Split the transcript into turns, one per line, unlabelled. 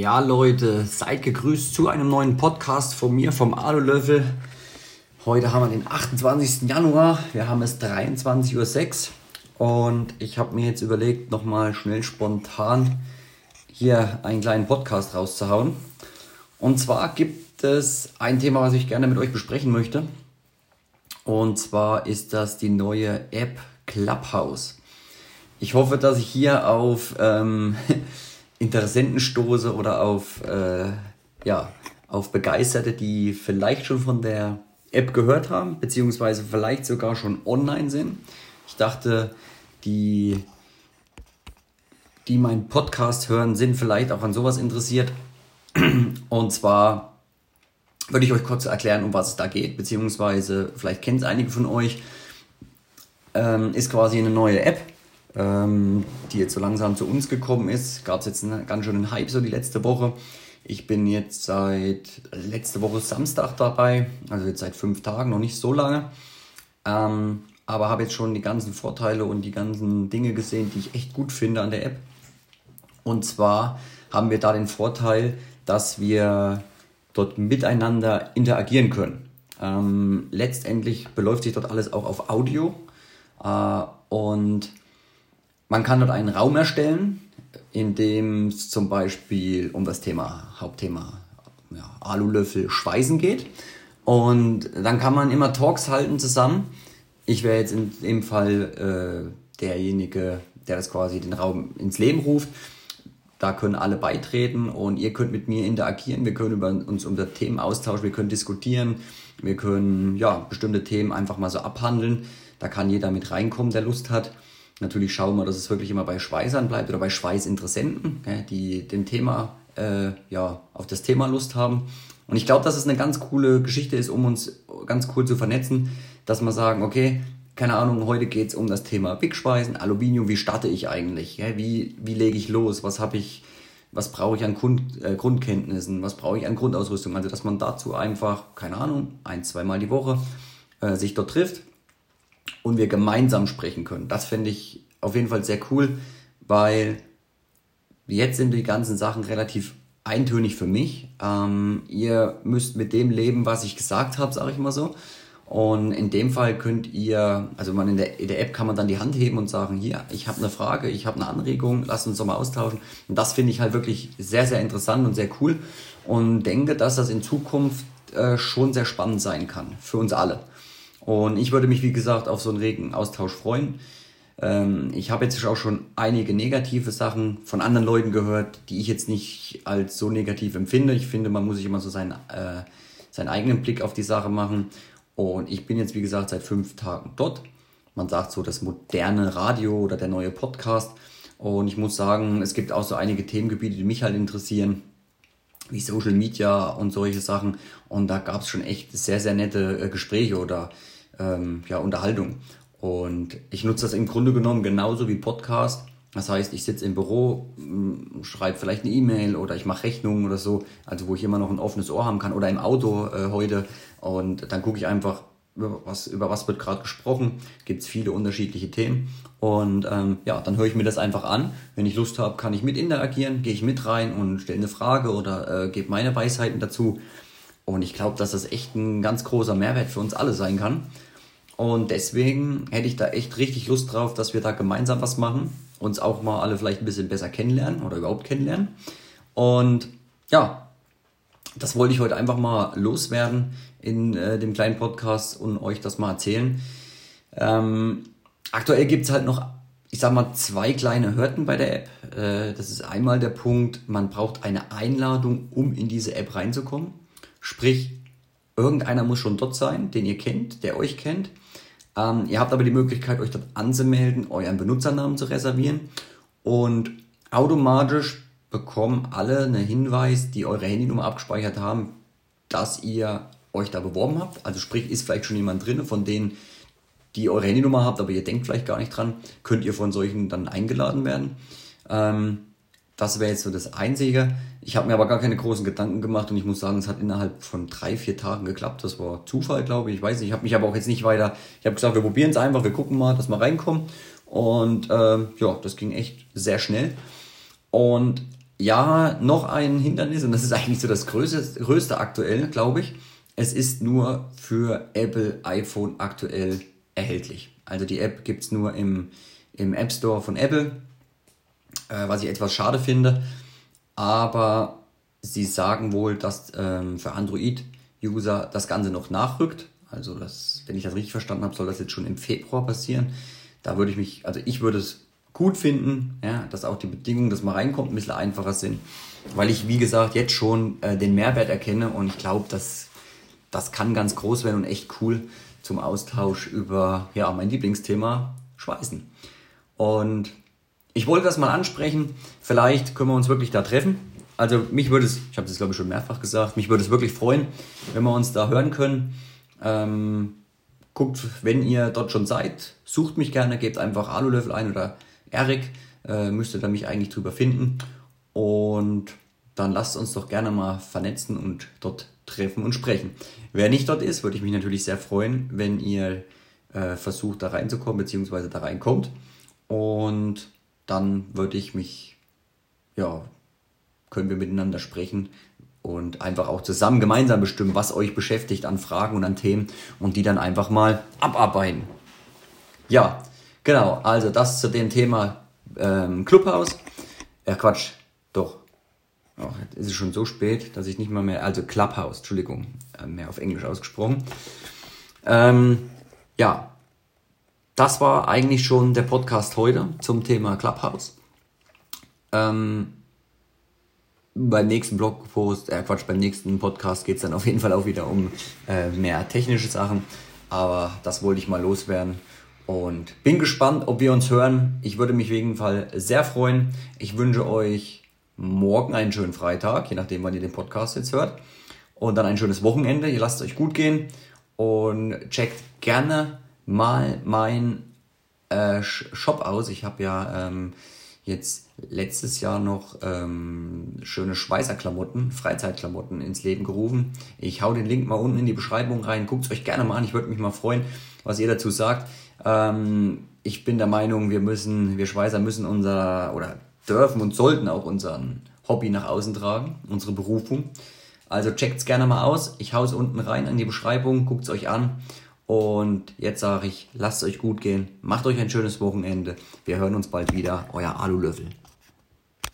Ja, Leute, seid gegrüßt zu einem neuen Podcast von mir, vom Alulöffel. Heute haben wir den 28. Januar, wir haben es 23.06 Uhr und ich habe mir jetzt überlegt, nochmal schnell spontan hier einen kleinen Podcast rauszuhauen. Und zwar gibt es ein Thema, was ich gerne mit euch besprechen möchte. Und zwar ist das die neue App Clubhouse. Ich hoffe, dass ich hier auf... Ähm, Interessenten stoße oder auf, äh, ja, auf Begeisterte, die vielleicht schon von der App gehört haben, beziehungsweise vielleicht sogar schon online sind. Ich dachte, die, die meinen Podcast hören, sind vielleicht auch an sowas interessiert. Und zwar würde ich euch kurz erklären, um was es da geht, beziehungsweise vielleicht kennt es einige von euch. Ähm, ist quasi eine neue App, ähm, die jetzt so langsam zu uns gekommen ist. Gab es jetzt einen ganz schönen Hype so die letzte Woche. Ich bin jetzt seit letzte Woche Samstag dabei, also jetzt seit fünf Tagen, noch nicht so lange. Ähm, aber habe jetzt schon die ganzen Vorteile und die ganzen Dinge gesehen, die ich echt gut finde an der App. Und zwar haben wir da den Vorteil, dass wir dort miteinander interagieren können. Ähm, letztendlich beläuft sich dort alles auch auf Audio äh, und man kann dort einen Raum erstellen, in dem es zum Beispiel um das Thema, Hauptthema ja, Alulöffel Schweißen geht. Und dann kann man immer Talks halten zusammen. Ich wäre jetzt in dem Fall äh, derjenige, der das quasi den Raum ins Leben ruft. Da können alle beitreten und ihr könnt mit mir interagieren. Wir können über uns unter Themen austauschen, wir können diskutieren, wir können ja bestimmte Themen einfach mal so abhandeln. Da kann jeder mit reinkommen, der Lust hat. Natürlich schauen wir, dass es wirklich immer bei Schweißern bleibt oder bei Schweißinteressenten, die dem Thema, äh, ja, auf das Thema Lust haben. Und ich glaube, dass es eine ganz coole Geschichte ist, um uns ganz cool zu vernetzen, dass wir sagen, okay, keine Ahnung, heute geht es um das Thema Big Schweißen, Aluminium, wie starte ich eigentlich? Wie, wie lege ich los? Was habe ich, was brauche ich an Grund, äh, Grundkenntnissen? Was brauche ich an Grundausrüstung? Also, dass man dazu einfach, keine Ahnung, ein, zweimal die Woche äh, sich dort trifft und wir gemeinsam sprechen können. Das fände ich auf jeden Fall sehr cool, weil jetzt sind die ganzen Sachen relativ eintönig für mich. Ähm, ihr müsst mit dem leben, was ich gesagt habe, sage ich mal so. Und in dem Fall könnt ihr, also man in der, in der App kann man dann die Hand heben und sagen, hier, ich habe eine Frage, ich habe eine Anregung, lasst uns doch mal austauschen. Und das finde ich halt wirklich sehr, sehr interessant und sehr cool und denke, dass das in Zukunft äh, schon sehr spannend sein kann für uns alle. Und ich würde mich, wie gesagt, auf so einen regen Austausch freuen. Ähm, ich habe jetzt auch schon einige negative Sachen von anderen Leuten gehört, die ich jetzt nicht als so negativ empfinde. Ich finde, man muss sich immer so seinen, äh, seinen eigenen Blick auf die Sache machen. Und ich bin jetzt, wie gesagt, seit fünf Tagen dort. Man sagt so das moderne Radio oder der neue Podcast. Und ich muss sagen, es gibt auch so einige Themengebiete, die mich halt interessieren wie Social Media und solche Sachen. Und da gab es schon echt sehr, sehr nette äh, Gespräche oder ähm, ja, Unterhaltung. Und ich nutze das im Grunde genommen genauso wie Podcast. Das heißt, ich sitze im Büro, schreibe vielleicht eine E-Mail oder ich mache Rechnungen oder so, also wo ich immer noch ein offenes Ohr haben kann oder im Auto äh, heute. Und dann gucke ich einfach, über was, über was wird gerade gesprochen. Gibt es viele unterschiedliche Themen. Und ähm, ja, dann höre ich mir das einfach an. Wenn ich Lust habe, kann ich mit interagieren, gehe ich mit rein und stelle eine Frage oder äh, gebe meine Weisheiten dazu. Und ich glaube, dass das echt ein ganz großer Mehrwert für uns alle sein kann. Und deswegen hätte ich da echt richtig Lust drauf, dass wir da gemeinsam was machen, uns auch mal alle vielleicht ein bisschen besser kennenlernen oder überhaupt kennenlernen. Und ja, das wollte ich heute einfach mal loswerden in äh, dem kleinen Podcast und euch das mal erzählen. Ähm, aktuell gibt es halt noch, ich sag mal, zwei kleine Hürden bei der App. Äh, das ist einmal der Punkt, man braucht eine Einladung, um in diese App reinzukommen. Sprich, irgendeiner muss schon dort sein, den ihr kennt, der euch kennt. Ähm, ihr habt aber die Möglichkeit, euch dort anzumelden, euren Benutzernamen zu reservieren und automatisch bekommen alle einen Hinweis, die eure Handynummer abgespeichert haben, dass ihr euch da beworben habt. Also sprich, ist vielleicht schon jemand drin, von denen, die eure Handynummer habt, aber ihr denkt vielleicht gar nicht dran, könnt ihr von solchen dann eingeladen werden. Ähm, das wäre jetzt so das Einzige. Ich habe mir aber gar keine großen Gedanken gemacht und ich muss sagen, es hat innerhalb von drei, vier Tagen geklappt. Das war Zufall, glaube ich. Ich weiß nicht. Ich habe mich aber auch jetzt nicht weiter. Ich habe gesagt, wir probieren es einfach, wir gucken mal, dass wir reinkommen. Und äh, ja, das ging echt sehr schnell. Und ja, noch ein Hindernis, und das ist eigentlich so das größte, größte aktuell, glaube ich. Es ist nur für Apple iPhone aktuell erhältlich. Also die App gibt es nur im, im App Store von Apple, äh, was ich etwas schade finde. Aber sie sagen wohl, dass ähm, für Android-User das Ganze noch nachrückt. Also das, wenn ich das richtig verstanden habe, soll das jetzt schon im Februar passieren. Da würde ich mich, also ich würde es gut finden, ja, dass auch die Bedingungen, dass man reinkommt, ein bisschen einfacher sind. Weil ich, wie gesagt, jetzt schon äh, den Mehrwert erkenne und ich glaube, dass das kann ganz groß werden und echt cool zum Austausch über ja, mein Lieblingsthema Schweißen. Und ich wollte das mal ansprechen. Vielleicht können wir uns wirklich da treffen. Also mich würde es, ich habe das glaube ich schon mehrfach gesagt, mich würde es wirklich freuen, wenn wir uns da hören können. Ähm, guckt, wenn ihr dort schon seid, sucht mich gerne, gebt einfach Alulöffel ein oder Erik, äh, müsstet ihr mich eigentlich drüber finden. Und dann lasst uns doch gerne mal vernetzen und dort treffen und sprechen. Wer nicht dort ist, würde ich mich natürlich sehr freuen, wenn ihr äh, versucht da reinzukommen, beziehungsweise da reinkommt. Und dann würde ich mich, ja, können wir miteinander sprechen und einfach auch zusammen gemeinsam bestimmen, was euch beschäftigt an Fragen und an Themen und die dann einfach mal abarbeiten. Ja, genau, also das zu dem Thema ähm, Clubhaus. Ja, Quatsch, doch. Oh, jetzt ist es schon so spät, dass ich nicht mal mehr, also Clubhouse, Entschuldigung, äh, mehr auf Englisch ausgesprochen. Ähm, ja, das war eigentlich schon der Podcast heute zum Thema Clubhouse. Ähm, beim nächsten Blogpost, äh Quatsch, beim nächsten Podcast geht es dann auf jeden Fall auch wieder um äh, mehr technische Sachen. Aber das wollte ich mal loswerden. Und bin gespannt, ob wir uns hören. Ich würde mich auf jeden Fall sehr freuen. Ich wünsche euch morgen einen schönen Freitag, je nachdem, wann ihr den Podcast jetzt hört. Und dann ein schönes Wochenende. Ihr lasst es euch gut gehen. Und checkt gerne mal mein äh, Shop aus. Ich habe ja ähm, jetzt letztes Jahr noch ähm, schöne Schweißerklamotten, Freizeitklamotten ins Leben gerufen. Ich hau den Link mal unten in die Beschreibung rein. Guckt es euch gerne mal an. Ich würde mich mal freuen, was ihr dazu sagt. Ähm, ich bin der Meinung, wir müssen, wir Schweißer müssen unser oder dürfen und sollten auch unseren Hobby nach außen tragen, unsere Berufung. Also checkt's gerne mal aus. Ich hau's unten rein in die Beschreibung, guckt's euch an und jetzt sage ich, lasst euch gut gehen, macht euch ein schönes Wochenende. Wir hören uns bald wieder, euer Alulöffel.